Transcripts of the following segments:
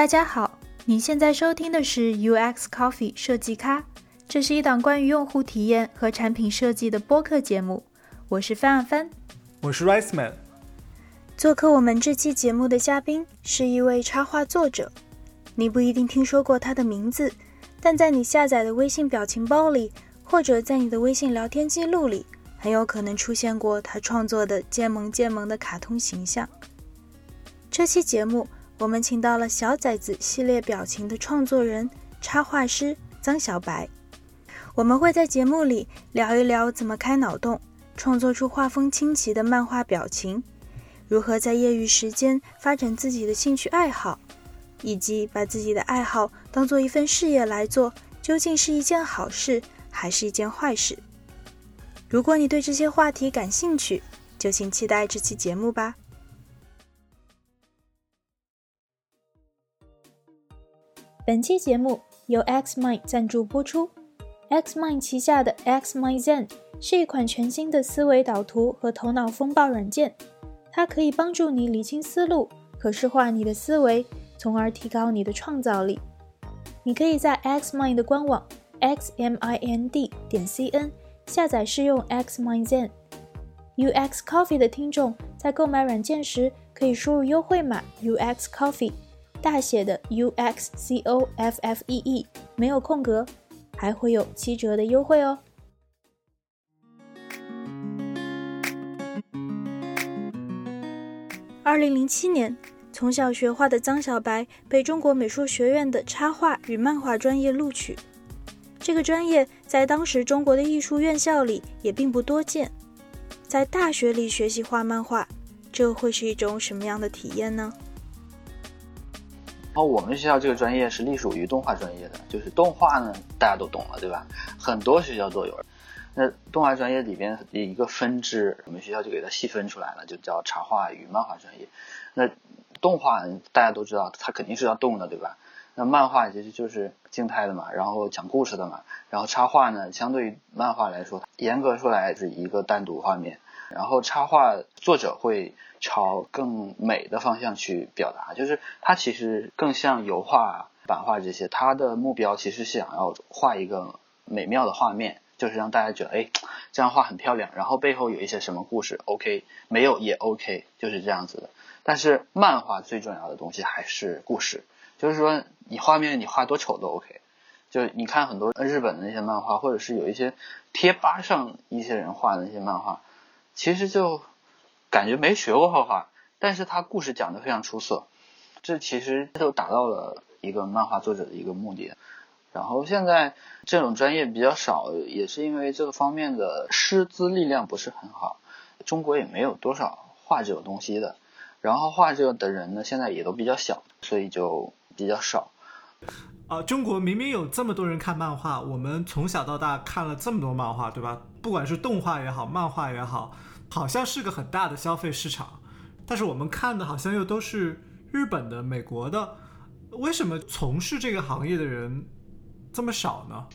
大家好，你现在收听的是 UX Coffee 设计咖，这是一档关于用户体验和产品设计的播客节目。我是范范，我是 Rice Man。做客我们这期节目的嘉宾是一位插画作者，你不一定听说过他的名字，但在你下载的微信表情包里，或者在你的微信聊天记录里，很有可能出现过他创作的渐萌渐萌的卡通形象。这期节目。我们请到了小崽子系列表情的创作人、插画师张小白。我们会在节目里聊一聊怎么开脑洞，创作出画风清奇的漫画表情；如何在业余时间发展自己的兴趣爱好，以及把自己的爱好当做一份事业来做，究竟是一件好事还是一件坏事？如果你对这些话题感兴趣，就请期待这期节目吧。本期节目由 Xmind 赞助播出。Xmind 旗下的 Xmind Zen 是一款全新的思维导图和头脑风暴软件，它可以帮助你理清思路，可视化你的思维，从而提高你的创造力。你可以在 Xmind 的官网 xmind 点 cn 下载试用 Xmind Zen。UX Coffee 的听众在购买软件时可以输入优惠码 UX Coffee。大写的 U X C O F F E E 没有空格，还会有七折的优惠哦。二零零七年，从小学画的张小白被中国美术学院的插画与漫画专业录取。这个专业在当时中国的艺术院校里也并不多见。在大学里学习画漫画，这会是一种什么样的体验呢？然后我们学校这个专业是隶属于动画专业的，就是动画呢，大家都懂了，对吧？很多学校都有。那动画专业里边一个分支，我们学校就给它细分出来了，就叫插画与漫画专业。那动画大家都知道，它肯定是要动的，对吧？那漫画其实就是静态的嘛，然后讲故事的嘛。然后插画呢，相对于漫画来说，严格说来是一个单独画面。然后插画作者会朝更美的方向去表达，就是他其实更像油画、版画这些，他的目标其实想要画一个美妙的画面，就是让大家觉得，哎，这样画很漂亮，然后背后有一些什么故事，OK，没有也 OK，就是这样子的。但是漫画最重要的东西还是故事，就是说你画面你画多丑都 OK，就你看很多日本的那些漫画，或者是有一些贴吧上一些人画的那些漫画。其实就感觉没学过画画，但是他故事讲的非常出色，这其实都达到了一个漫画作者的一个目的。然后现在这种专业比较少，也是因为这个方面的师资力量不是很好，中国也没有多少画这种东西的。然后画这个的人呢，现在也都比较小，所以就比较少。啊，中国明明有这么多人看漫画，我们从小到大看了这么多漫画，对吧？不管是动画也好，漫画也好。好像是个很大的消费市场，但是我们看的好像又都是日本的、美国的，为什么从事这个行业的人这么少呢？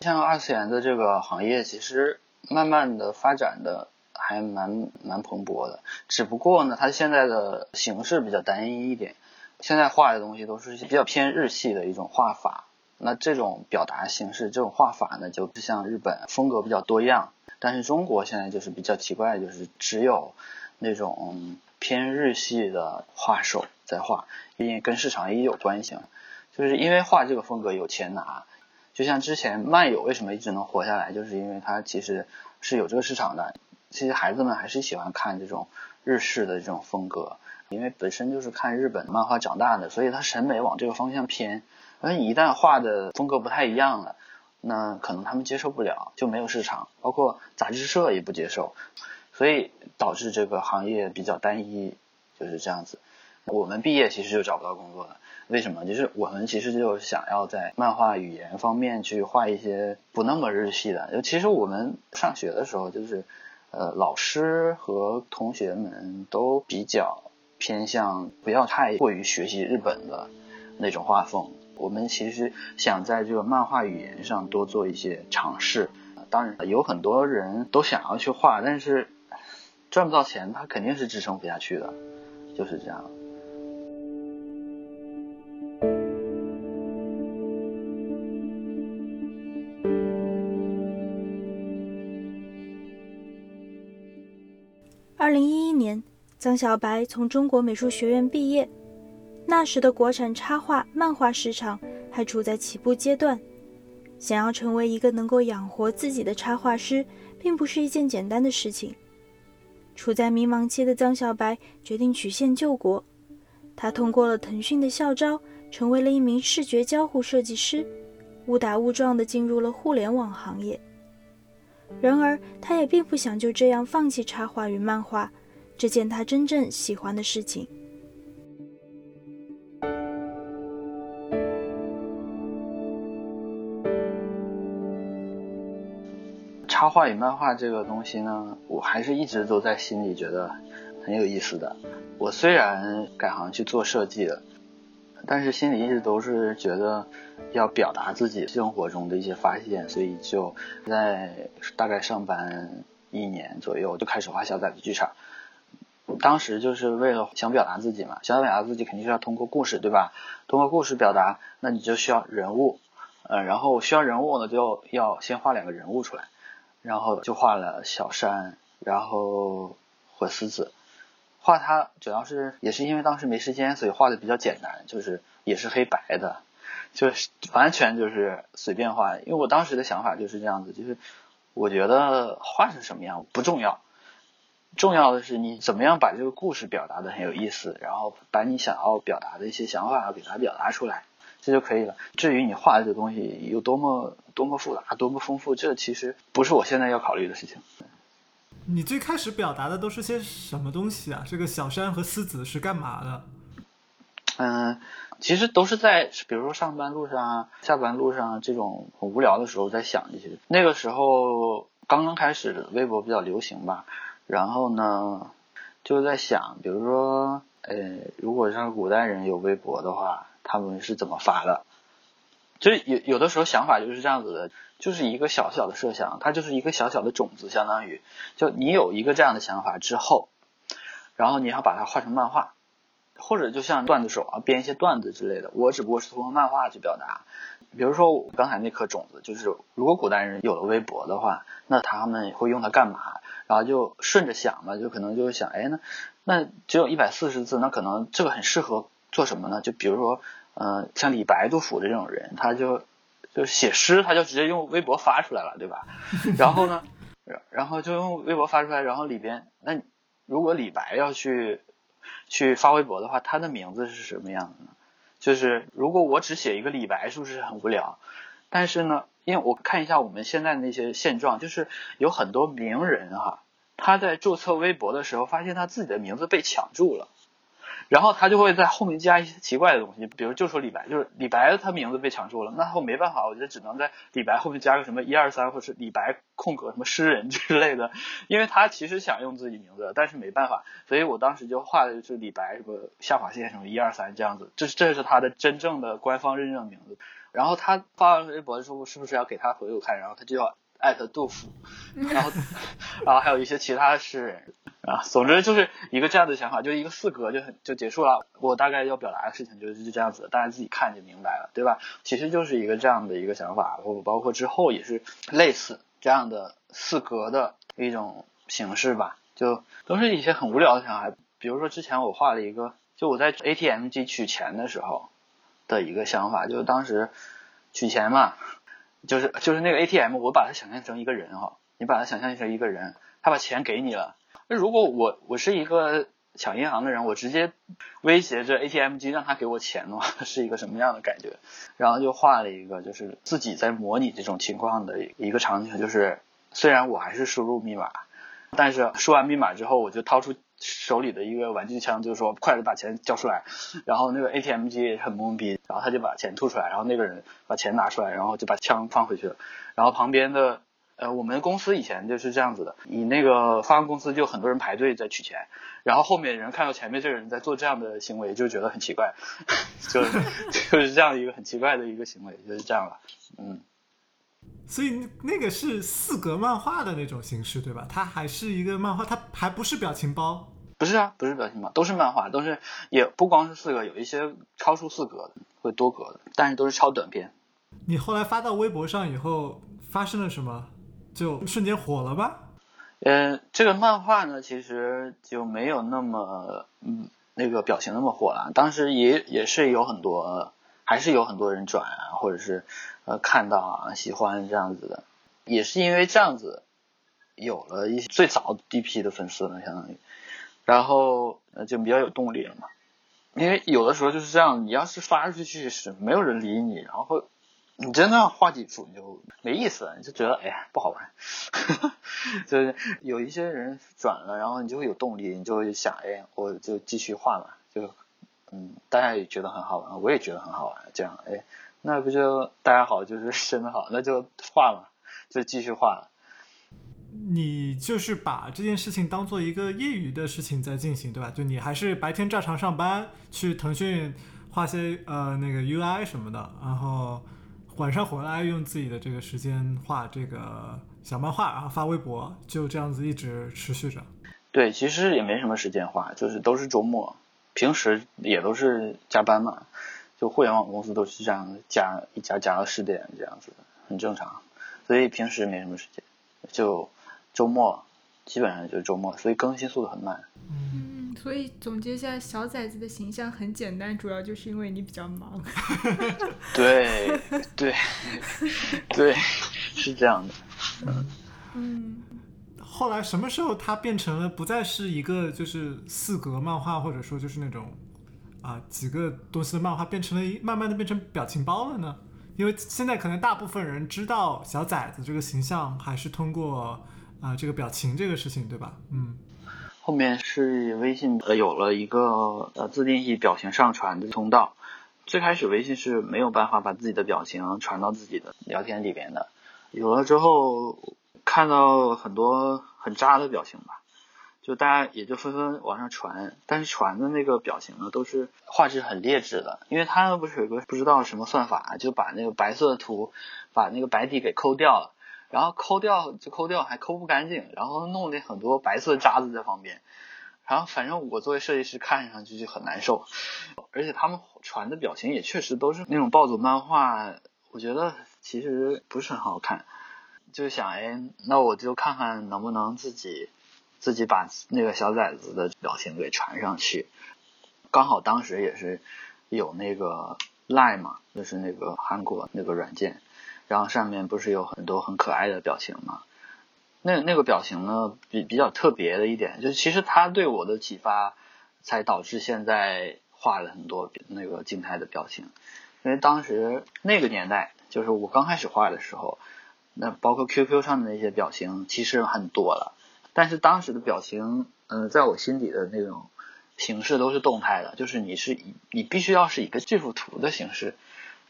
像二次元的这个行业，其实慢慢的发展的还蛮蛮蓬勃的，只不过呢，它现在的形式比较单一一点，现在画的东西都是比较偏日系的一种画法，那这种表达形式、这种画法呢，就不像日本风格比较多样。但是中国现在就是比较奇怪，就是只有那种偏日系的画手在画，毕竟跟市场也有关系嘛，就是因为画这个风格有钱拿。就像之前漫友为什么一直能活下来，就是因为它其实是有这个市场的。其实孩子们还是喜欢看这种日式的这种风格，因为本身就是看日本漫画长大的，所以他审美往这个方向偏。而一旦画的风格不太一样了。那可能他们接受不了，就没有市场，包括杂志社也不接受，所以导致这个行业比较单一，就是这样子。我们毕业其实就找不到工作了，为什么？就是我们其实就想要在漫画语言方面去画一些不那么日系的。其实我们上学的时候，就是呃老师和同学们都比较偏向不要太过于学习日本的那种画风。我们其实想在这个漫画语言上多做一些尝试。当然有很多人都想要去画但是赚不到钱他肯定是支撑不下去的就是这样。二零一一年曾小白从中国美术学院毕业那时的国产插画、漫画市场还处在起步阶段，想要成为一个能够养活自己的插画师，并不是一件简单的事情。处在迷茫期的张小白决定曲线救国，他通过了腾讯的校招，成为了一名视觉交互设计师，误打误撞地进入了互联网行业。然而，他也并不想就这样放弃插画与漫画这件他真正喜欢的事情。插画与漫画这个东西呢，我还是一直都在心里觉得很有意思的。我虽然改行去做设计了，但是心里一直都是觉得要表达自己生活中的一些发现，所以就在大概上班一年左右就开始画小崽子剧场。当时就是为了想表达自己嘛，想表达自己肯定是要通过故事，对吧？通过故事表达，那你就需要人物，呃，然后需要人物呢，就要先画两个人物出来。然后就画了小山，然后火狮子，画它主要是也是因为当时没时间，所以画的比较简单，就是也是黑白的，就是完全就是随便画。因为我当时的想法就是这样子，就是我觉得画成什么样不重要，重要的是你怎么样把这个故事表达的很有意思，然后把你想要表达的一些想法给它表达出来。这就可以了。至于你画的这东西有多么多么复杂、多么丰富，这其实不是我现在要考虑的事情。你最开始表达的都是些什么东西啊？这个小山和狮子是干嘛的？嗯，其实都是在，比如说上班路上、下班路上这种很无聊的时候在想一些。那个时候刚刚开始微博比较流行吧，然后呢就在想，比如说，呃，如果像古代人有微博的话。他们是怎么发的？就有有的时候想法就是这样子的，就是一个小小的设想，它就是一个小小的种子，相当于就你有一个这样的想法之后，然后你要把它画成漫画，或者就像段子手啊编一些段子之类的。我只不过是通过漫画去表达。比如说我刚才那颗种子，就是如果古代人有了微博的话，那他们会用它干嘛？然后就顺着想嘛，就可能就是想，哎，那那只有一百四十字，那可能这个很适合。做什么呢？就比如说，嗯，像李白、杜甫的这种人，他就就写诗，他就直接用微博发出来了，对吧？然后呢，然后就用微博发出来，然后里边，那如果李白要去去发微博的话，他的名字是什么样的呢？就是如果我只写一个李白，是不是很无聊？但是呢，因为我看一下我们现在那些现状，就是有很多名人哈，他在注册微博的时候，发现他自己的名字被抢注了。然后他就会在后面加一些奇怪的东西，比如就说李白，就是李白他名字被抢注了，那我没办法，我就只能在李白后面加个什么一二三，或者是李白空格什么诗人之类的，因为他其实想用自己名字，但是没办法，所以我当时就画的就是李白什么下划线什么一二三这样子，这这是他的真正的官方认证名字。然后他发完微博的时候，是不是要给他朋友看？然后他就要艾特杜甫，然后 然后还有一些其他诗人。啊，总之就是一个这样的想法，就一个四格就很就结束了。我大概要表达的事情就是这样子，大家自己看就明白了，对吧？其实就是一个这样的一个想法，包包括之后也是类似这样的四格的一种形式吧，就都是一些很无聊的想法。比如说之前我画了一个，就我在 ATM 机取钱的时候的一个想法，就是当时取钱嘛，就是就是那个 ATM，我把它想象成一个人哈，你把它想象成一个人，他把钱给你了。那如果我我是一个抢银行的人，我直接威胁着 ATM 机让他给我钱的话，是一个什么样的感觉？然后就画了一个，就是自己在模拟这种情况的一个场景，就是虽然我还是输入密码，但是输完密码之后，我就掏出手里的一个玩具枪，就是说快点把钱交出来。然后那个 ATM 机很懵逼，然后他就把钱吐出来，然后那个人把钱拿出来，然后就把枪放回去了。然后旁边的。呃，我们公司以前就是这样子的，你那个发完公司就很多人排队在取钱，然后后面人看到前面这个人在做这样的行为，就觉得很奇怪，就 就是这样一个很奇怪的一个行为，就是这样了，嗯。所以那个是四格漫画的那种形式，对吧？它还是一个漫画，它还不是表情包。不是啊，不是表情包，都是漫画，都是也不光是四格，有一些超出四格的，会多格的，但是都是超短片。你后来发到微博上以后，发生了什么？就瞬间火了吧？呃，这个漫画呢，其实就没有那么嗯那个表情那么火了。当时也也是有很多，还是有很多人转啊，或者是呃看到啊喜欢这样子的，也是因为这样子有了一些最早第一批的粉丝了，相当于，然后就比较有动力了嘛。因为有的时候就是这样，你要是发出去是没有人理你，然后。你真的要画几幅你就没意思了，你就觉得哎呀不好玩，就是有一些人转了，然后你就会有动力，你就会想哎我就继续画嘛，就嗯大家也觉得很好玩，我也觉得很好玩，这样哎那不就大家好就是真的好，那就画嘛，就继续画了。你就是把这件事情当做一个业余的事情在进行，对吧？就你还是白天照常上班，去腾讯画些呃那个 UI 什么的，然后。晚上回来用自己的这个时间画这个小漫画，然后发微博，就这样子一直持续着。对，其实也没什么时间画，就是都是周末，平时也都是加班嘛。就互联网公司都是这样加一加加到十点这样子，很正常。所以平时没什么时间，就周末基本上就是周末，所以更新速度很慢。嗯，所以总结一下，小崽子的形象很简单，主要就是因为你比较忙。对对对，是这样的。嗯嗯。后来什么时候它变成了不再是一个就是四格漫画，或者说就是那种啊几个东西的漫画，变成了一慢慢的变成表情包了呢？因为现在可能大部分人知道小崽子这个形象，还是通过啊这个表情这个事情，对吧？嗯。后面是微信呃有了一个呃自定义表情上传的通道。最开始微信是没有办法把自己的表情传到自己的聊天里边的。有了之后，看到很多很渣的表情吧，就大家也就纷纷往上传。但是传的那个表情呢，都是画质很劣质的，因为它不是有个不知道什么算法，就把那个白色的图把那个白底给抠掉了。然后抠掉就抠掉，还抠不干净，然后弄了很多白色渣子在旁边，然后反正我作为设计师看上去就很难受，而且他们传的表情也确实都是那种暴走漫画，我觉得其实不是很好看，就想哎，那我就看看能不能自己自己把那个小崽子的表情给传上去，刚好当时也是有那个 Line 嘛，就是那个韩国那个软件。然后上面不是有很多很可爱的表情吗？那那个表情呢，比比较特别的一点，就是其实它对我的启发，才导致现在画了很多那个静态的表情。因为当时那个年代，就是我刚开始画的时候，那包括 QQ 上的那些表情，其实很多了。但是当时的表情，嗯，在我心里的那种形式都是动态的，就是你是以你必须要是一个这幅图的形式。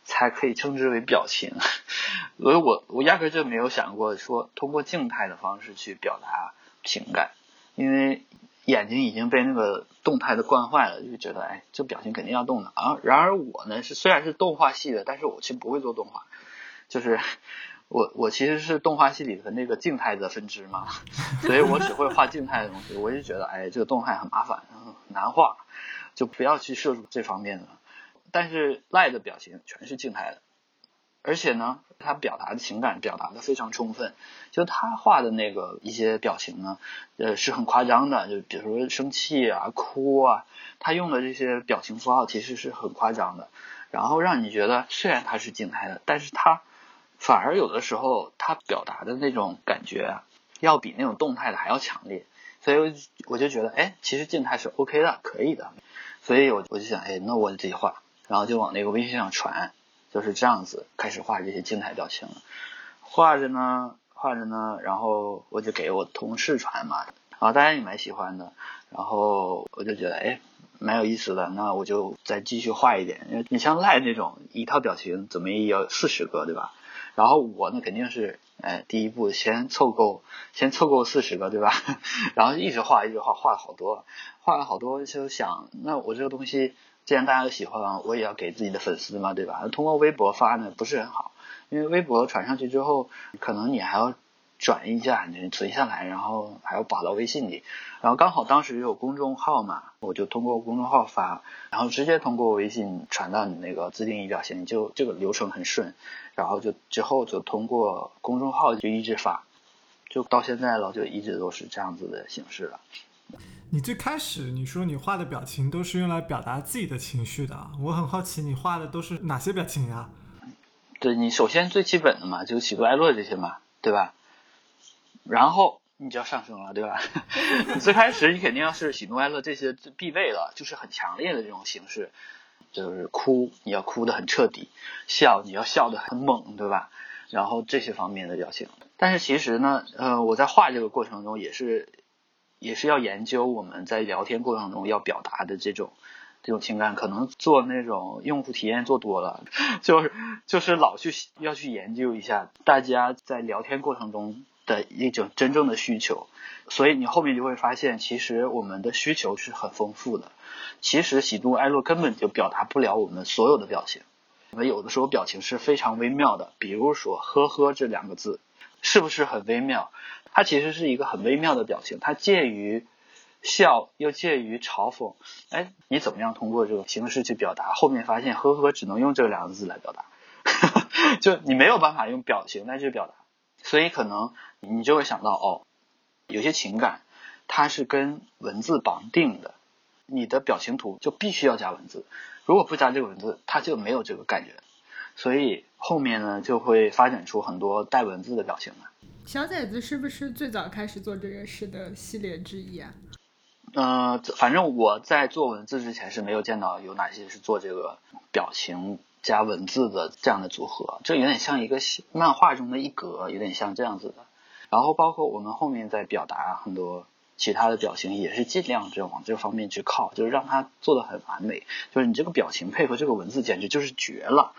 才可以称之为表情，所以我我压根就没有想过说通过静态的方式去表达情感，因为眼睛已经被那个动态的惯坏了，就觉得哎，这表情肯定要动的啊。然而我呢是虽然是动画系的，但是我其实不会做动画，就是我我其实是动画系里的那个静态的分支嘛，所以我只会画静态的东西。我就觉得哎，这个动态很麻烦，难画，就不要去涉足这方面的。但是赖的表情全是静态的，而且呢，他表达的情感表达的非常充分。就他画的那个一些表情呢，呃，是很夸张的。就比如说生气啊、哭啊，他用的这些表情符号其实是很夸张的。然后让你觉得，虽然他是静态的，但是他反而有的时候他表达的那种感觉，要比那种动态的还要强烈。所以我就觉得，哎，其实静态是 OK 的，可以的。所以我我就想，哎，那我自己画。然后就往那个微信上传，就是这样子开始画这些静态表情。画着呢，画着呢，然后我就给我同事传嘛，然后大家也蛮喜欢的。然后我就觉得，哎，蛮有意思的。那我就再继续画一点。你像赖那种一套表情，怎么也要四十个，对吧？然后我呢，肯定是，哎，第一步先凑够，先凑够四十个，对吧？然后一直画，一直画，画了好多，画了好多，就想，那我这个东西。既然大家都喜欢，我也要给自己的粉丝嘛，对吧？通过微博发呢不是很好，因为微博传上去之后，可能你还要转一下，你存下来，然后还要保到微信里。然后刚好当时有公众号嘛，我就通过公众号发，然后直接通过微信传到你那个自定义表情，就这个流程很顺。然后就之后就通过公众号就一直发，就到现在了，就一直都是这样子的形式了。你最开始你说你画的表情都是用来表达自己的情绪的，我很好奇你画的都是哪些表情呀？对你首先最基本的嘛，就喜怒哀乐这些嘛，对吧？然后你就要上升了，对吧？你最开始你肯定要是喜怒哀乐这些必备的，就是很强烈的这种形式，就是哭你要哭的很彻底，笑你要笑的很猛，对吧？然后这些方面的表情。但是其实呢，呃，我在画这个过程中也是。也是要研究我们在聊天过程中要表达的这种这种情感，可能做那种用户体验做多了，就是就是老去要去研究一下大家在聊天过程中的一种真正的需求，所以你后面就会发现，其实我们的需求是很丰富的。其实喜怒哀乐根本就表达不了我们所有的表情，我们有的时候表情是非常微妙的，比如说“呵呵”这两个字，是不是很微妙？它其实是一个很微妙的表情，它介于笑又介于嘲讽。哎，你怎么样通过这个形式去表达？后面发现呵呵只能用这两个字来表达，就你没有办法用表情来去表达，所以可能你就会想到哦，有些情感它是跟文字绑定的，你的表情图就必须要加文字，如果不加这个文字，它就没有这个感觉。所以后面呢就会发展出很多带文字的表情了。小崽子是不是最早开始做这个事的系列之一啊？嗯，反正我在做文字之前是没有见到有哪些是做这个表情加文字的这样的组合，这有点像一个漫画中的一格，有点像这样子的。然后包括我们后面在表达很多其他的表情，也是尽量就往这方面去靠，就是让它做的很完美。就是你这个表情配合这个文字，简直就是绝了，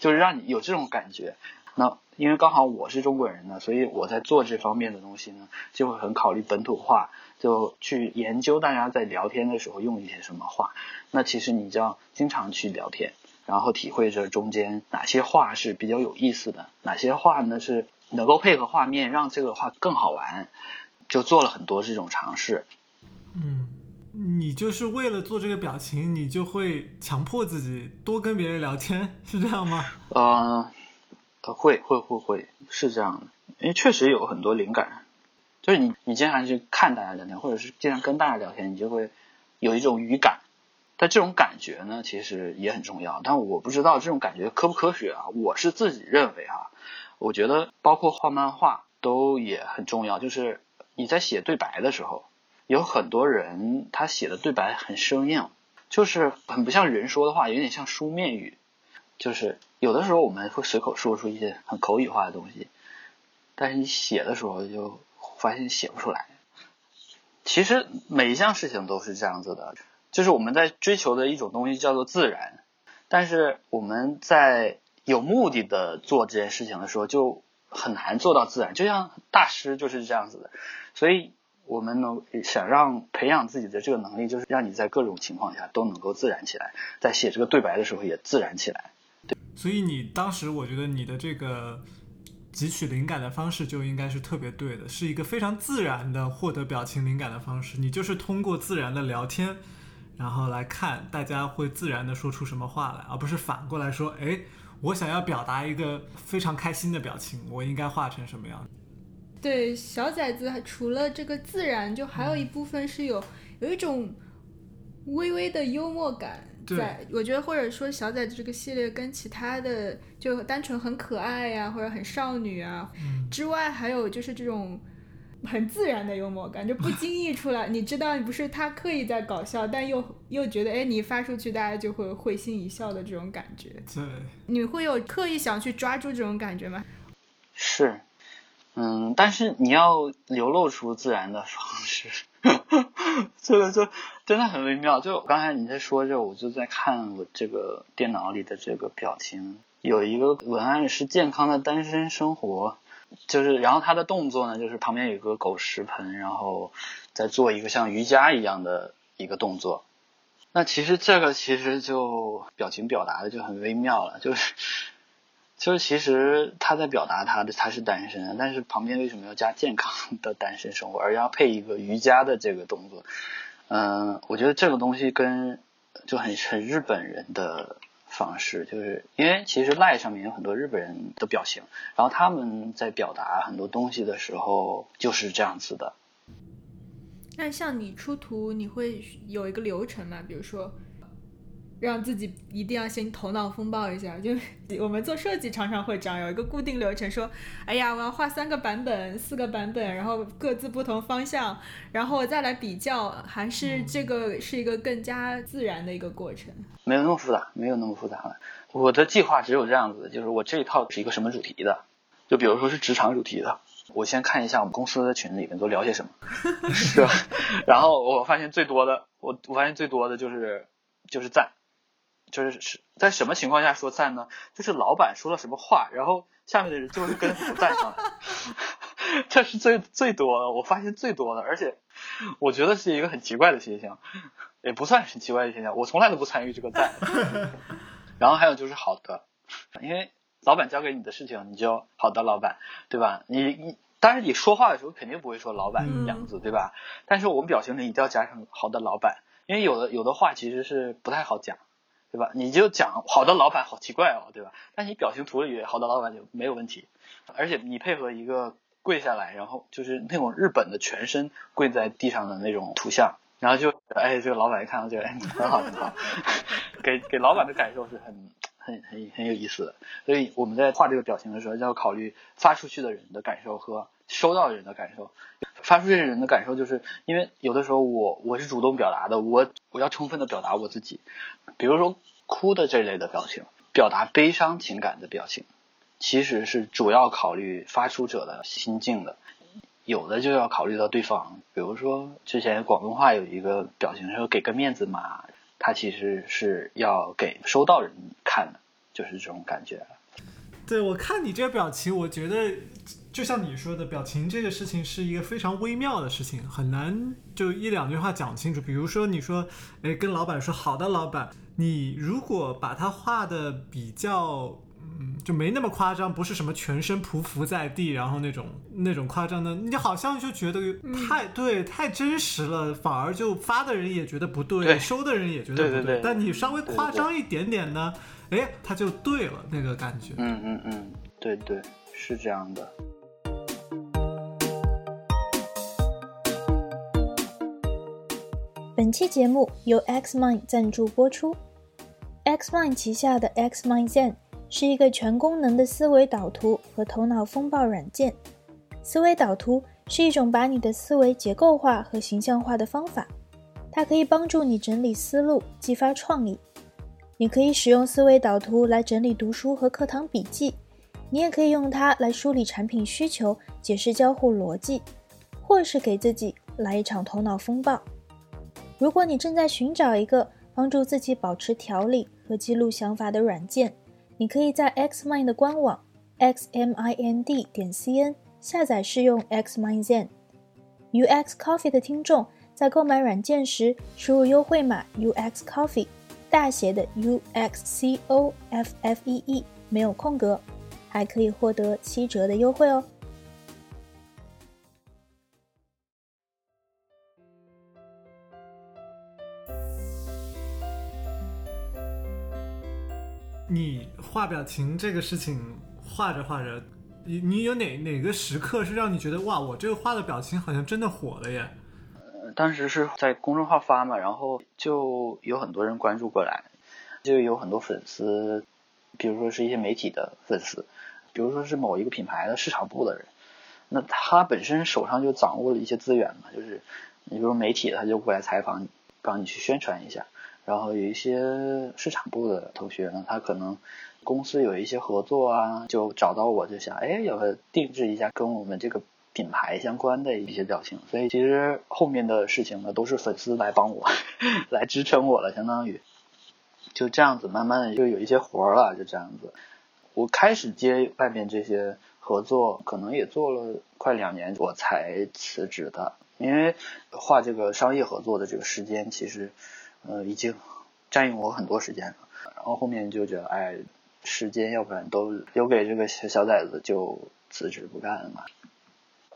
就是让你有这种感觉。那因为刚好我是中国人呢，所以我在做这方面的东西呢，就会很考虑本土化，就去研究大家在聊天的时候用一些什么话。那其实你就要经常去聊天，然后体会着中间哪些话是比较有意思的，哪些话呢是能够配合画面让这个话更好玩，就做了很多这种尝试。嗯，你就是为了做这个表情，你就会强迫自己多跟别人聊天，是这样吗？嗯。呃，会会会会是这样的，因为确实有很多灵感，就是你你经常去看大家聊天，或者是经常跟大家聊天，你就会有一种语感，但这种感觉呢，其实也很重要。但我不知道这种感觉科不科学啊？我是自己认为哈，我觉得包括画漫画都也很重要。就是你在写对白的时候，有很多人他写的对白很生硬，就是很不像人说的话，有点像书面语。就是有的时候我们会随口说出一些很口语化的东西，但是你写的时候就发现写不出来。其实每一项事情都是这样子的，就是我们在追求的一种东西叫做自然，但是我们在有目的的做这件事情的时候就很难做到自然。就像大师就是这样子的，所以我们能想让培养自己的这个能力，就是让你在各种情况下都能够自然起来，在写这个对白的时候也自然起来。对所以你当时，我觉得你的这个汲取灵感的方式就应该是特别对的，是一个非常自然的获得表情灵感的方式。你就是通过自然的聊天，然后来看大家会自然的说出什么话来，而不是反过来说，哎，我想要表达一个非常开心的表情，我应该画成什么样？对，小崽子除了这个自然，就还有一部分是有有一种微微的幽默感。在，我觉得或者说小崽子这个系列跟其他的就单纯很可爱呀，或者很少女啊之外，还有就是这种很自然的幽默感，就不 经意出来。你知道，你不是他刻意在搞笑，但又又觉得哎，你发出去大家就会会心一笑的这种感觉。对，你会有刻意想去抓住这种感觉吗？是。嗯，但是你要流露出自然的方式，这个就真的很微妙。就刚才你在说这，我就在看我这个电脑里的这个表情，有一个文案是健康的单身生活，就是然后他的动作呢，就是旁边有个狗食盆，然后在做一个像瑜伽一样的一个动作。那其实这个其实就表情表达的就很微妙了，就是。就是其实他在表达他的他是单身，但是旁边为什么要加健康的单身生活，而要配一个瑜伽的这个动作？嗯，我觉得这个东西跟就很很日本人的方式，就是因为其实赖上面有很多日本人的表情，然后他们在表达很多东西的时候就是这样子的。那像你出图，你会有一个流程吗？比如说。让自己一定要先头脑风暴一下，就我们做设计常常会这样，有一个固定流程，说，哎呀，我要画三个版本、四个版本，然后各自不同方向，然后再来比较，还是这个是一个更加自然的一个过程？没有那么复杂，没有那么复杂了。我的计划只有这样子，就是我这一套是一个什么主题的，就比如说是职场主题的，我先看一下我们公司的群里面都聊些什么，是吧？然后我发现最多的，我我发现最多的就是就是赞。就是是在什么情况下说赞呢？就是老板说了什么话，然后下面的人就会跟不赞上来，这是最最多的，我发现最多的，而且我觉得是一个很奇怪的现象，也不算很奇怪的现象，我从来都不参与这个赞。然后还有就是好的，因为老板交给你的事情，你就好的老板，对吧？你你当然你说话的时候肯定不会说老板两个字，对吧？但是我们表情里一定要加上好的老板，因为有的有的话其实是不太好讲。对吧？你就讲好的老板好奇怪哦，对吧？但你表情图里好的老板就没有问题，而且你配合一个跪下来，然后就是那种日本的全身跪在地上的那种图像，然后就哎，这个老板一看到这个，哎，很 好很好，给给老板的感受是很很很很有意思的。所以我们在画这个表情的时候，要考虑发出去的人的感受和收到人的感受。发出这些人的感受，就是因为有的时候我我是主动表达的，我我要充分的表达我自己，比如说哭的这类的表情，表达悲伤情感的表情，其实是主要考虑发出者的心境的，有的就要考虑到对方，比如说之前广东话有一个表情说给个面子嘛，他其实是要给收到人看的，就是这种感觉。对我看你这个表情，我觉得。就像你说的，表情这个事情是一个非常微妙的事情，很难就一两句话讲清楚。比如说，你说，哎，跟老板说好的，老板，你如果把它画的比较，嗯，就没那么夸张，不是什么全身匍匐在地，然后那种那种夸张的，你好像就觉得太对，太真实了，反而就发的人也觉得不对，收的人也觉得不对。但你稍微夸张一点点呢，哎，他就对了，那个感觉。嗯嗯嗯，对对，是这样的。本期节目由 Xmind 赞助播出。Xmind 旗下的 Xmind Zen 是一个全功能的思维导图和头脑风暴软件。思维导图是一种把你的思维结构化和形象化的方法，它可以帮助你整理思路、激发创意。你可以使用思维导图来整理读书和课堂笔记，你也可以用它来梳理产品需求、解释交互逻辑，或是给自己来一场头脑风暴。如果你正在寻找一个帮助自己保持条理和记录想法的软件，你可以在 Xmind 的官网 xmind 点 cn 下载试用 Xmind Zen。UX Coffee 的听众在购买软件时输入优惠码 UX Coffee，大写的 U X C O F F E E，没有空格，还可以获得七折的优惠哦。你画表情这个事情，画着画着，你你有哪哪个时刻是让你觉得哇，我这个画的表情好像真的火了耶？呃，当时是在公众号发嘛，然后就有很多人关注过来，就有很多粉丝，比如说是一些媒体的粉丝，比如说是某一个品牌的市场部的人，那他本身手上就掌握了一些资源嘛，就是你比如媒体他就过来采访你，帮你去宣传一下。然后有一些市场部的同学呢，他可能公司有一些合作啊，就找到我就想，哎，要不定制一下跟我们这个品牌相关的一些表情？所以其实后面的事情呢，都是粉丝来帮我，来支撑我了，相当于就这样子，慢慢的就有一些活儿了，就这样子。我开始接外面这些合作，可能也做了快两年，我才辞职的，因为画这个商业合作的这个时间其实。呃，已经占用我很多时间了，然后后面就觉得，哎，时间要不然都留给这个小崽子，就辞职不干了嘛。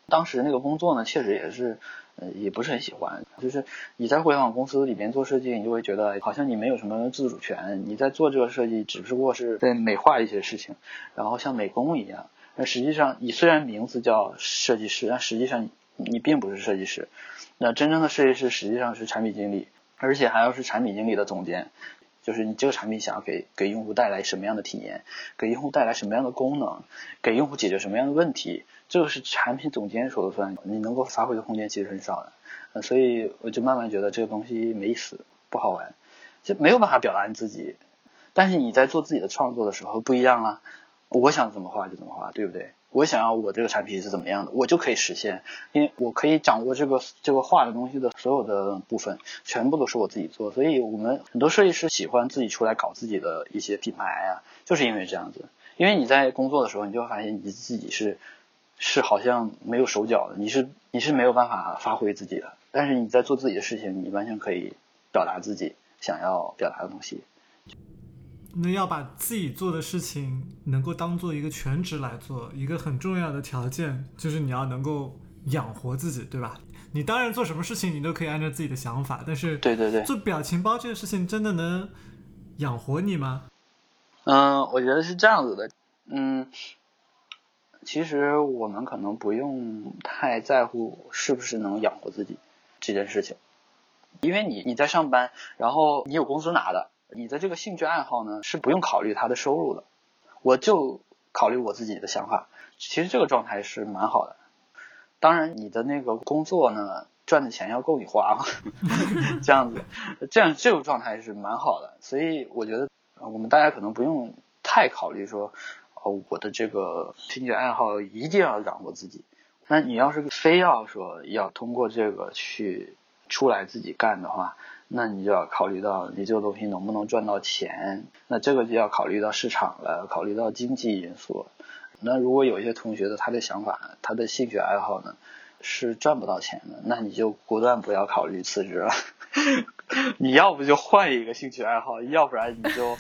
当时那个工作呢，确实也是，呃，也不是很喜欢。就是你在互联网公司里边做设计，你就会觉得好像你没有什么自主权，你在做这个设计只不过是在美化一些事情，然后像美工一样。那实际上，你虽然名字叫设计师，但实际上你并不是设计师。那真正的设计师实际上是产品经理，而且还要是产品经理的总监。就是你这个产品想要给给用户带来什么样的体验，给用户带来什么样的功能，给用户解决什么样的问题，这个是产品总监说了算。你能够发挥的空间其实很少的，所以我就慢慢觉得这个东西没意思，不好玩，就没有办法表达你自己。但是你在做自己的创作的时候不一样啊，我想怎么画就怎么画，对不对？我想要我这个产品是怎么样的，我就可以实现，因为我可以掌握这个这个画的东西的所有的部分，全部都是我自己做。所以我们很多设计师喜欢自己出来搞自己的一些品牌啊，就是因为这样子。因为你在工作的时候，你就会发现你自己是是好像没有手脚的，你是你是没有办法发挥自己的。但是你在做自己的事情，你完全可以表达自己想要表达的东西。那要把自己做的事情能够当做一个全职来做，一个很重要的条件就是你要能够养活自己，对吧？你当然做什么事情你都可以按照自己的想法，但是对对对，做表情包这个事情真的能养活你吗？嗯，我觉得是这样子的。嗯，其实我们可能不用太在乎是不是能养活自己这件事情，因为你你在上班，然后你有工资拿的。你的这个兴趣爱好呢，是不用考虑他的收入的，我就考虑我自己的想法。其实这个状态是蛮好的。当然，你的那个工作呢，赚的钱要够你花，这样子，这样这个状态是蛮好的。所以我觉得，我们大家可能不用太考虑说，哦，我的这个兴趣爱好一定要养活自己。那你要是非要说要通过这个去出来自己干的话，那你就要考虑到你这个东西能不能赚到钱，那这个就要考虑到市场了，考虑到经济因素。那如果有一些同学的他的想法，他的兴趣爱好呢是赚不到钱的，那你就果断不要考虑辞职了。你要不就换一个兴趣爱好，要不然你就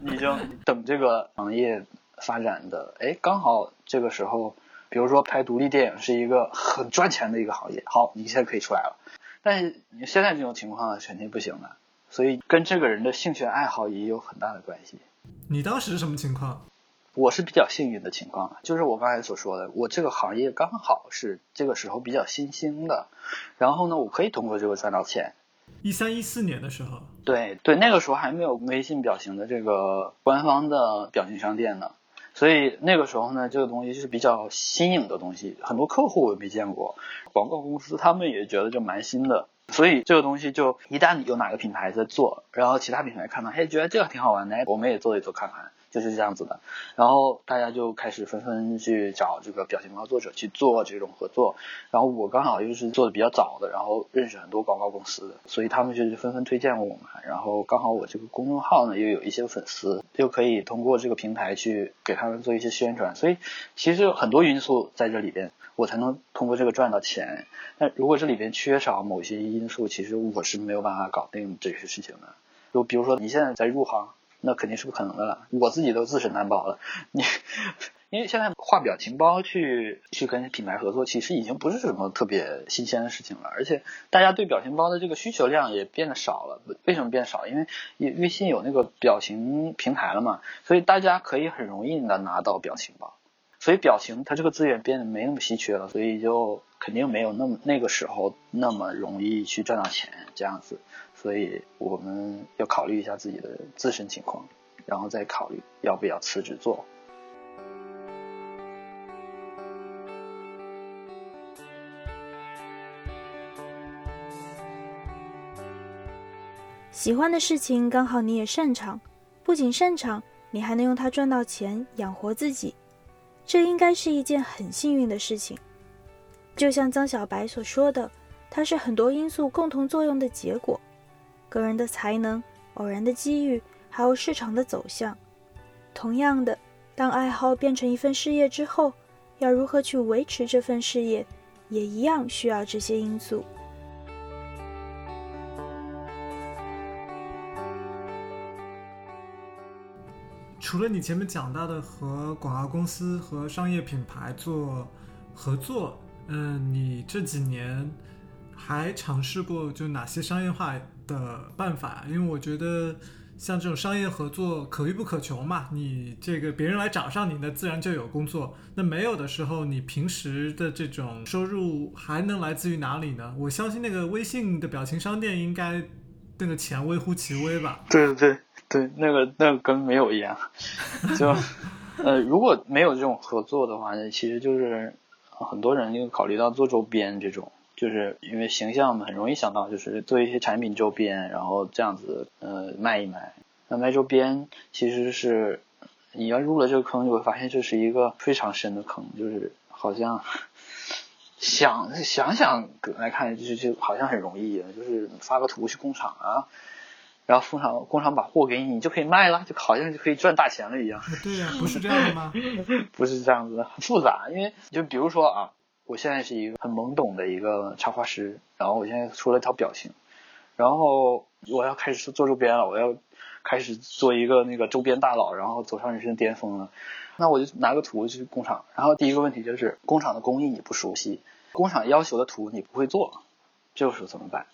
你就等这个行业发展的，哎，刚好这个时候，比如说拍独立电影是一个很赚钱的一个行业，好，你现在可以出来了。但是你现在这种情况肯定不行了，所以跟这个人的兴趣爱好也有很大的关系。你当时是什么情况？我是比较幸运的情况，就是我刚才所说的，我这个行业刚好是这个时候比较新兴的，然后呢，我可以通过这个赚到钱。一三一四年的时候，对对，那个时候还没有微信表情的这个官方的表情商店呢。所以那个时候呢，这个东西是比较新颖的东西，很多客户我没见过，广告公司他们也觉得就蛮新的。所以这个东西就一旦有哪个品牌在做，然后其他品牌看到，嘿，觉得这个挺好玩的，我们也做一做看看。就是这样子的，然后大家就开始纷纷去找这个表情包作者去做这种合作，然后我刚好又是做的比较早的，然后认识很多广告公司的，所以他们就是纷纷推荐我嘛，然后刚好我这个公众号呢又有一些粉丝，就可以通过这个平台去给他们做一些宣传，所以其实很多因素在这里边，我才能通过这个赚到钱。那如果这里边缺少某些因素，其实我是没有办法搞定这些事情的。就比如说你现在在入行。那肯定是不可能的了，我自己都自身难保了。你，因为现在画表情包去去跟品牌合作，其实已经不是什么特别新鲜的事情了。而且大家对表情包的这个需求量也变得少了。为什么变少？因为微信有那个表情平台了嘛，所以大家可以很容易的拿到表情包。所以表情它这个资源变得没那么稀缺了，所以就肯定没有那么那个时候那么容易去赚到钱这样子。所以我们要考虑一下自己的自身情况，然后再考虑要不要辞职做。喜欢的事情刚好你也擅长，不仅擅长，你还能用它赚到钱养活自己，这应该是一件很幸运的事情。就像曾小白所说的，它是很多因素共同作用的结果。个人的才能、偶然的机遇，还有市场的走向。同样的，当爱好变成一份事业之后，要如何去维持这份事业，也一样需要这些因素。除了你前面讲到的和广告公司和商业品牌做合作，嗯，你这几年还尝试过就哪些商业化的办法？因为我觉得像这种商业合作可遇不可求嘛，你这个别人来找上你，那自然就有工作。那没有的时候，你平时的这种收入还能来自于哪里呢？我相信那个微信的表情商店应该那个钱微乎其微吧？对对对，那个那个跟没有一样，就。呃，如果没有这种合作的话呢，其实就是很多人就考虑到做周边这种，就是因为形象嘛，很容易想到就是做一些产品周边，然后这样子呃卖一卖。那卖周边其实是你要入了这个坑，就会发现这是一个非常深的坑，就是好像想想想来看，就是就好像很容易，就是发个图去工厂啊。然后工厂工厂把货给你，你就可以卖了，就好像就可以赚大钱了一样。对呀，不是这样的吗？不是这样子的，很复杂。因为就比如说啊，我现在是一个很懵懂的一个插画师，然后我现在出了一套表情，然后我要开始做周边了，我要开始做一个那个周边大佬，然后走上人生巅峰了。那我就拿个图去工厂，然后第一个问题就是工厂的工艺你不熟悉，工厂要求的图你不会做，这个时候怎么办？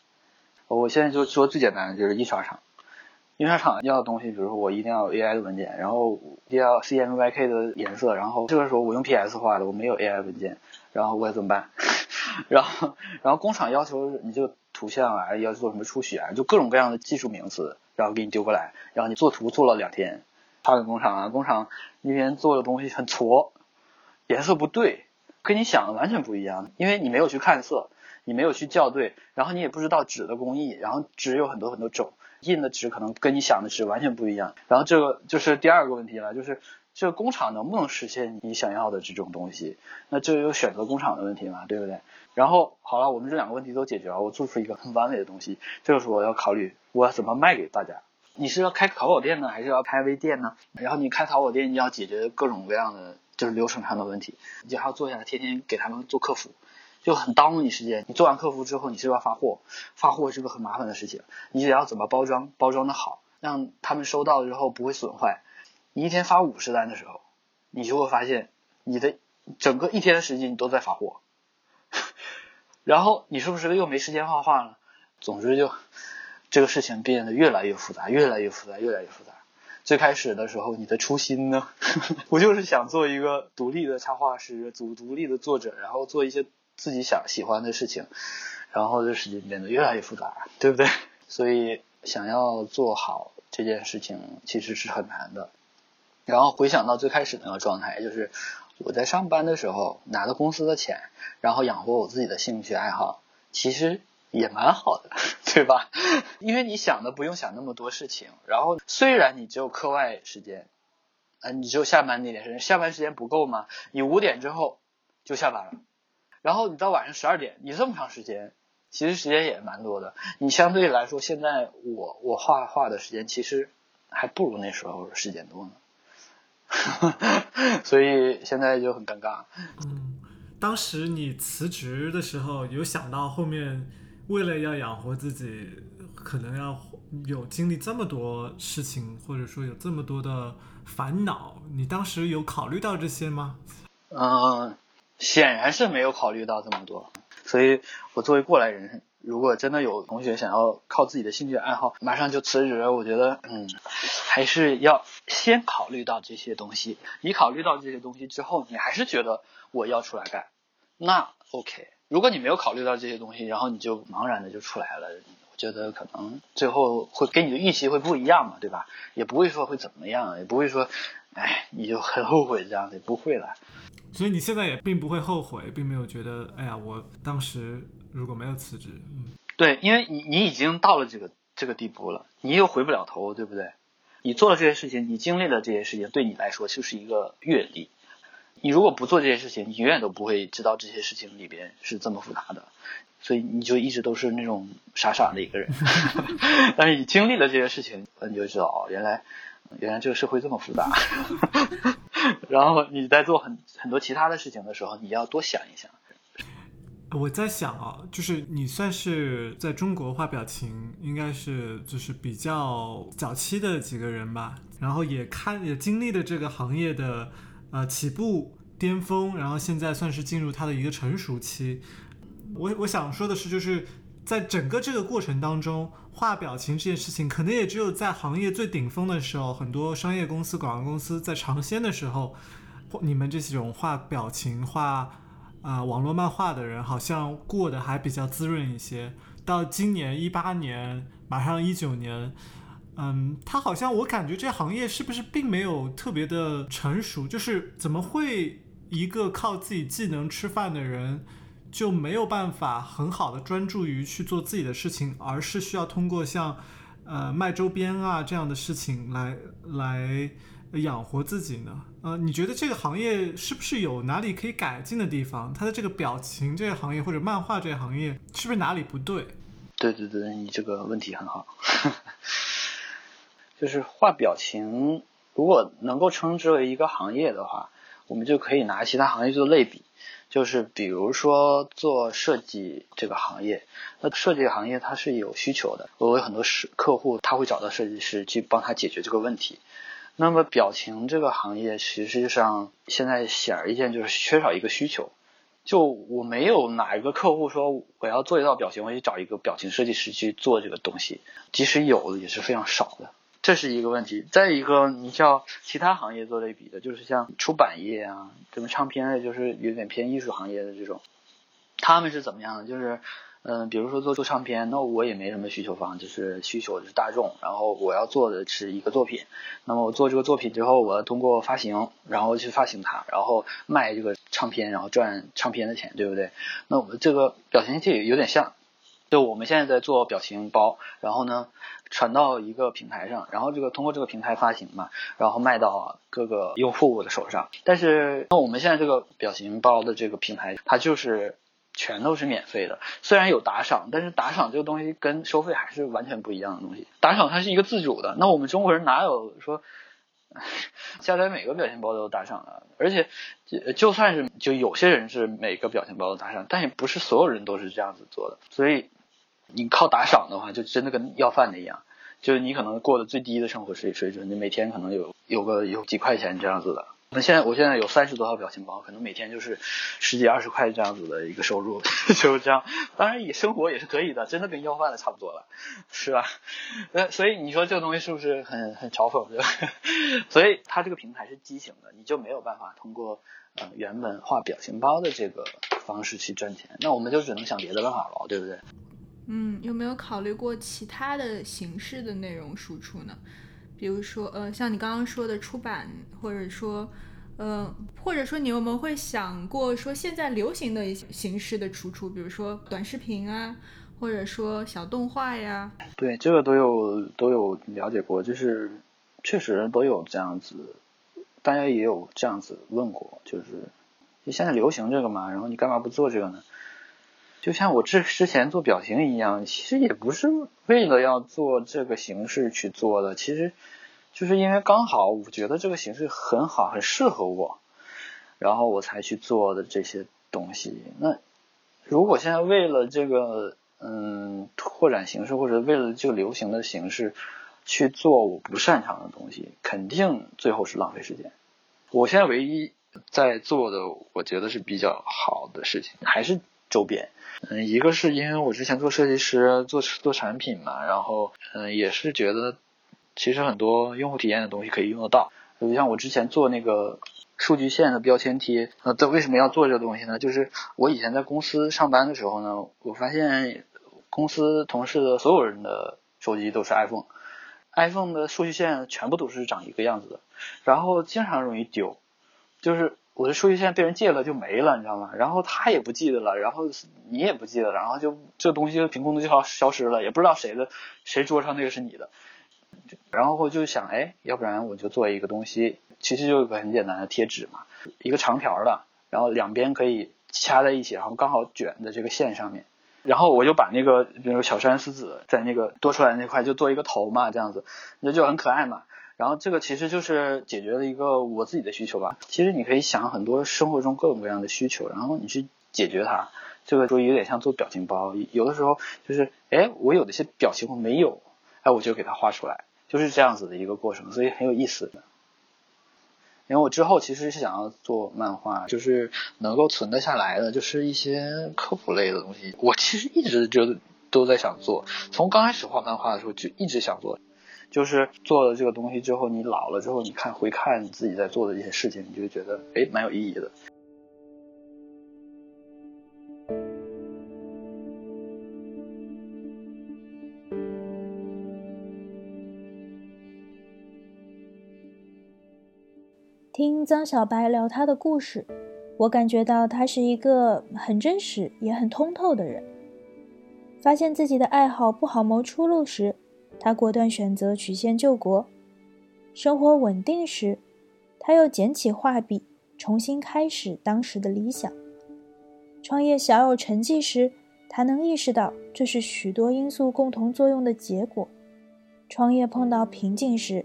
我现在就说最简单的就是印刷厂，印刷厂要的东西，比如说我一定要 AI 的文件，然后一定要 CMYK 的颜色，然后这个时候我用 PS 画的，我没有 AI 文件，然后我该怎么办？然后然后工厂要求你这个图像啊要做什么出血啊，就各种各样的技术名词，然后给你丢过来，然后你做图做了两天，发给工厂啊，工厂那边做的东西很挫，颜色不对，跟你想的完全不一样，因为你没有去看色。你没有去校对，然后你也不知道纸的工艺，然后纸有很多很多种，印的纸可能跟你想的纸完全不一样。然后这个就是第二个问题了，就是这个工厂能不能实现你想要的这种东西？那这有选择工厂的问题嘛，对不对？然后好了，我们这两个问题都解决了，我做出一个很完美的东西，这个时候我要考虑我要怎么卖给大家。你是要开淘宝店呢，还是要开微店呢？然后你开淘宝店，你要解决各种各样的就是流程上的问题，你还要坐下来天天给他们做客服。就很耽误你时间。你做完客服之后，你是要发货，发货是个很麻烦的事情。你得要怎么包装，包装的好，让他们收到之后不会损坏。你一天发五十单的时候，你就会发现你的整个一天的时间你都在发货。然后你是不是又没时间画画了？总之就这个事情变得越来越复杂，越来越复杂，越来越复杂。最开始的时候，你的初心呢？我就是想做一个独立的插画师，组独立的作者，然后做一些。自己想喜欢的事情，然后这事情变得越来越复杂，对不对？所以想要做好这件事情其实是很难的。然后回想到最开始那个状态，就是我在上班的时候拿了公司的钱，然后养活我自己的兴趣爱好，其实也蛮好的，对吧？因为你想的不用想那么多事情。然后虽然你只有课外时间，呃，你只有下班那点时间，下班时间不够吗？你五点之后就下班了。然后你到晚上十二点，你这么长时间，其实时间也蛮多的。你相对来说，现在我我画画的时间其实还不如那时候时间多呢。所以现在就很尴尬。嗯，当时你辞职的时候，有想到后面为了要养活自己，可能要有经历这么多事情，或者说有这么多的烦恼，你当时有考虑到这些吗？嗯。显然是没有考虑到这么多，所以我作为过来人，如果真的有同学想要靠自己的兴趣爱好马上就辞职，我觉得，嗯，还是要先考虑到这些东西。你考虑到这些东西之后，你还是觉得我要出来干，那 OK。如果你没有考虑到这些东西，然后你就茫然的就出来了，我觉得可能最后会跟你的预期会不一样嘛，对吧？也不会说会怎么样，也不会说，哎，你就很后悔这样的，不会了。所以你现在也并不会后悔，并没有觉得，哎呀，我当时如果没有辞职，嗯，对，因为你你已经到了这个这个地步了，你又回不了头，对不对？你做了这些事情，你经历了这些事情，对你来说就是一个阅历。你如果不做这些事情，你永远都不会知道这些事情里边是这么复杂的，所以你就一直都是那种傻傻的一个人。但是你经历了这些事情，你就知道哦，原来原来这个社会这么复杂。然后你在做很很多其他的事情的时候，你要多想一想。我在想啊，就是你算是在中国画表情，应该是就是比较早期的几个人吧。然后也看也经历了这个行业的呃起步，巅峰，然后现在算是进入它的一个成熟期。我我想说的是，就是在整个这个过程当中，画表情这件事情，可能也只有在行业最顶峰的时候，很多商业公司、广告公司在尝鲜的时候，你们这种画表情、画啊网络漫画的人，好像过得还比较滋润一些。到今年一八年，马上一九年。嗯，他好像我感觉这行业是不是并没有特别的成熟？就是怎么会一个靠自己技能吃饭的人就没有办法很好的专注于去做自己的事情，而是需要通过像呃卖周边啊这样的事情来来养活自己呢？呃，你觉得这个行业是不是有哪里可以改进的地方？它的这个表情这个行业或者漫画这个行业是不是哪里不对？对对对，你这个问题很好。就是画表情，如果能够称之为一个行业的话，我们就可以拿其他行业做类比。就是比如说做设计这个行业，那设计行业它是有需求的，我有很多是客户他会找到设计师去帮他解决这个问题。那么表情这个行业实际上现在显而易见就是缺少一个需求，就我没有哪一个客户说我要做一道表情，我去找一个表情设计师去做这个东西，即使有也是非常少的。这是一个问题，再一个，你像其他行业做类比的，就是像出版业啊，什么唱片类，就是有点偏艺术行业的这种，他们是怎么样的？就是，嗯，比如说做做唱片，那我也没什么需求方，就是需求是大众，然后我要做的是一个作品，那么我做这个作品之后，我要通过发行，然后去发行它，然后卖这个唱片，然后赚唱片的钱，对不对？那我们这个表情器有点像。就我们现在在做表情包，然后呢传到一个平台上，然后这个通过这个平台发行嘛，然后卖到各个用户的手上。但是那我们现在这个表情包的这个平台，它就是全都是免费的，虽然有打赏，但是打赏这个东西跟收费还是完全不一样的东西。打赏它是一个自主的，那我们中国人哪有说下载每个表情包都打赏的？而且就算是就有些人是每个表情包都打赏，但也不是所有人都是这样子做的，所以。你靠打赏的话，就真的跟要饭的一样，就是你可能过的最低的生活水水准，你每天可能有有个有几块钱这样子的。那现在我现在有三十多套表情包，可能每天就是十几二十块这样子的一个收入，就是这样。当然也生活也是可以的，真的跟要饭的差不多了，是吧？那所以你说这个东西是不是很很嘲讽？对吧？所以它这个平台是畸形的，你就没有办法通过呃原本画表情包的这个方式去赚钱，那我们就只能想别的办法了，对不对？嗯，有没有考虑过其他的形式的内容输出呢？比如说，呃，像你刚刚说的出版，或者说，呃，或者说你有没有会想过说现在流行的一些形式的输出，比如说短视频啊，或者说小动画呀？对，这个都有都有了解过，就是确实都有这样子，大家也有这样子问过，就是就现在流行这个嘛，然后你干嘛不做这个呢？就像我之之前做表情一样，其实也不是为了要做这个形式去做的，其实就是因为刚好我觉得这个形式很好，很适合我，然后我才去做的这些东西。那如果现在为了这个嗯拓展形式，或者为了这个流行的形式去做我不擅长的东西，肯定最后是浪费时间。我现在唯一在做的，我觉得是比较好的事情，还是周边。嗯，一个是因为我之前做设计师，做做产品嘛，然后嗯，也是觉得其实很多用户体验的东西可以用得到。就像我之前做那个数据线的标签贴，呃，这为什么要做这个东西呢？就是我以前在公司上班的时候呢，我发现公司同事的所有人的手机都是 iPhone，iPhone 的数据线全部都是长一个样子的，然后经常容易丢，就是。我的数据线被人借了就没了，你知道吗？然后他也不记得了，然后你也不记得了，然后就这东西凭空的就消消失了，也不知道谁的谁桌上那个是你的。然后就想，哎，要不然我就做一个东西，其实就一个很简单的贴纸嘛，一个长条的，然后两边可以掐在一起，然后刚好卷在这个线上面。然后我就把那个比如小山丝子在那个多出来那块就做一个头嘛，这样子，那就很可爱嘛。然后这个其实就是解决了一个我自己的需求吧。其实你可以想很多生活中各种各样的需求，然后你去解决它。这个说有点像做表情包，有的时候就是，哎，我有的些表情我没有，哎，我就给它画出来，就是这样子的一个过程，所以很有意思。因为我之后其实是想要做漫画，就是能够存得下来的，就是一些科普类的东西。我其实一直就都在想做，从刚开始画漫画的时候就一直想做，就是做了这个东西之后，你老了之后，你看回看自己在做的一些事情，你就觉得哎蛮有意义的。听张小白聊他的故事，我感觉到他是一个很真实也很通透的人。发现自己的爱好不好谋出路时，他果断选择曲线救国；生活稳定时，他又捡起画笔，重新开始当时的理想。创业小有成绩时，他能意识到这是许多因素共同作用的结果；创业碰到瓶颈时，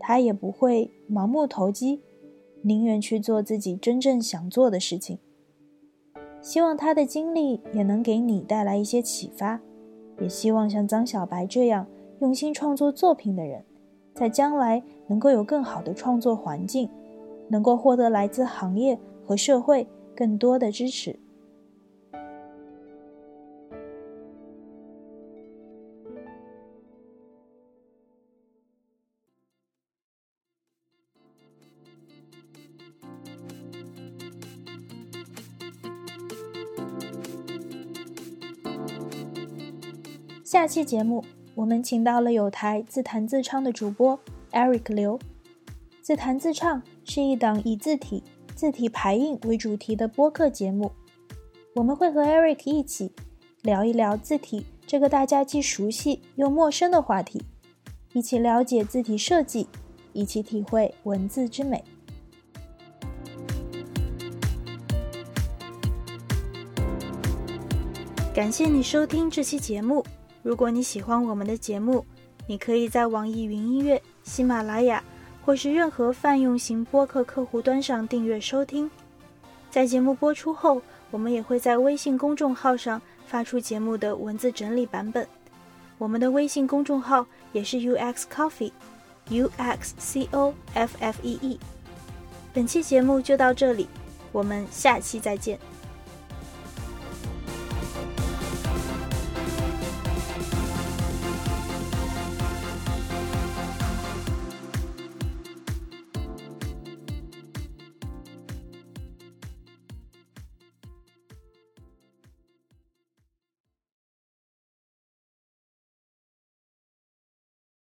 他也不会盲目投机。宁愿去做自己真正想做的事情。希望他的经历也能给你带来一些启发，也希望像张小白这样用心创作作品的人，在将来能够有更好的创作环境，能够获得来自行业和社会更多的支持。下期节目，我们请到了有台自弹自唱的主播 Eric 刘。自弹自唱是一档以字体、字体排印为主题的播客节目。我们会和 Eric 一起聊一聊字体这个大家既熟悉又陌生的话题，一起了解字体设计，一起体会文字之美。感谢你收听这期节目。如果你喜欢我们的节目，你可以在网易云音乐、喜马拉雅或是任何泛用型播客客户端上订阅收听。在节目播出后，我们也会在微信公众号上发出节目的文字整理版本。我们的微信公众号也是 UX Coffee，U X C O F F E E。本期节目就到这里，我们下期再见。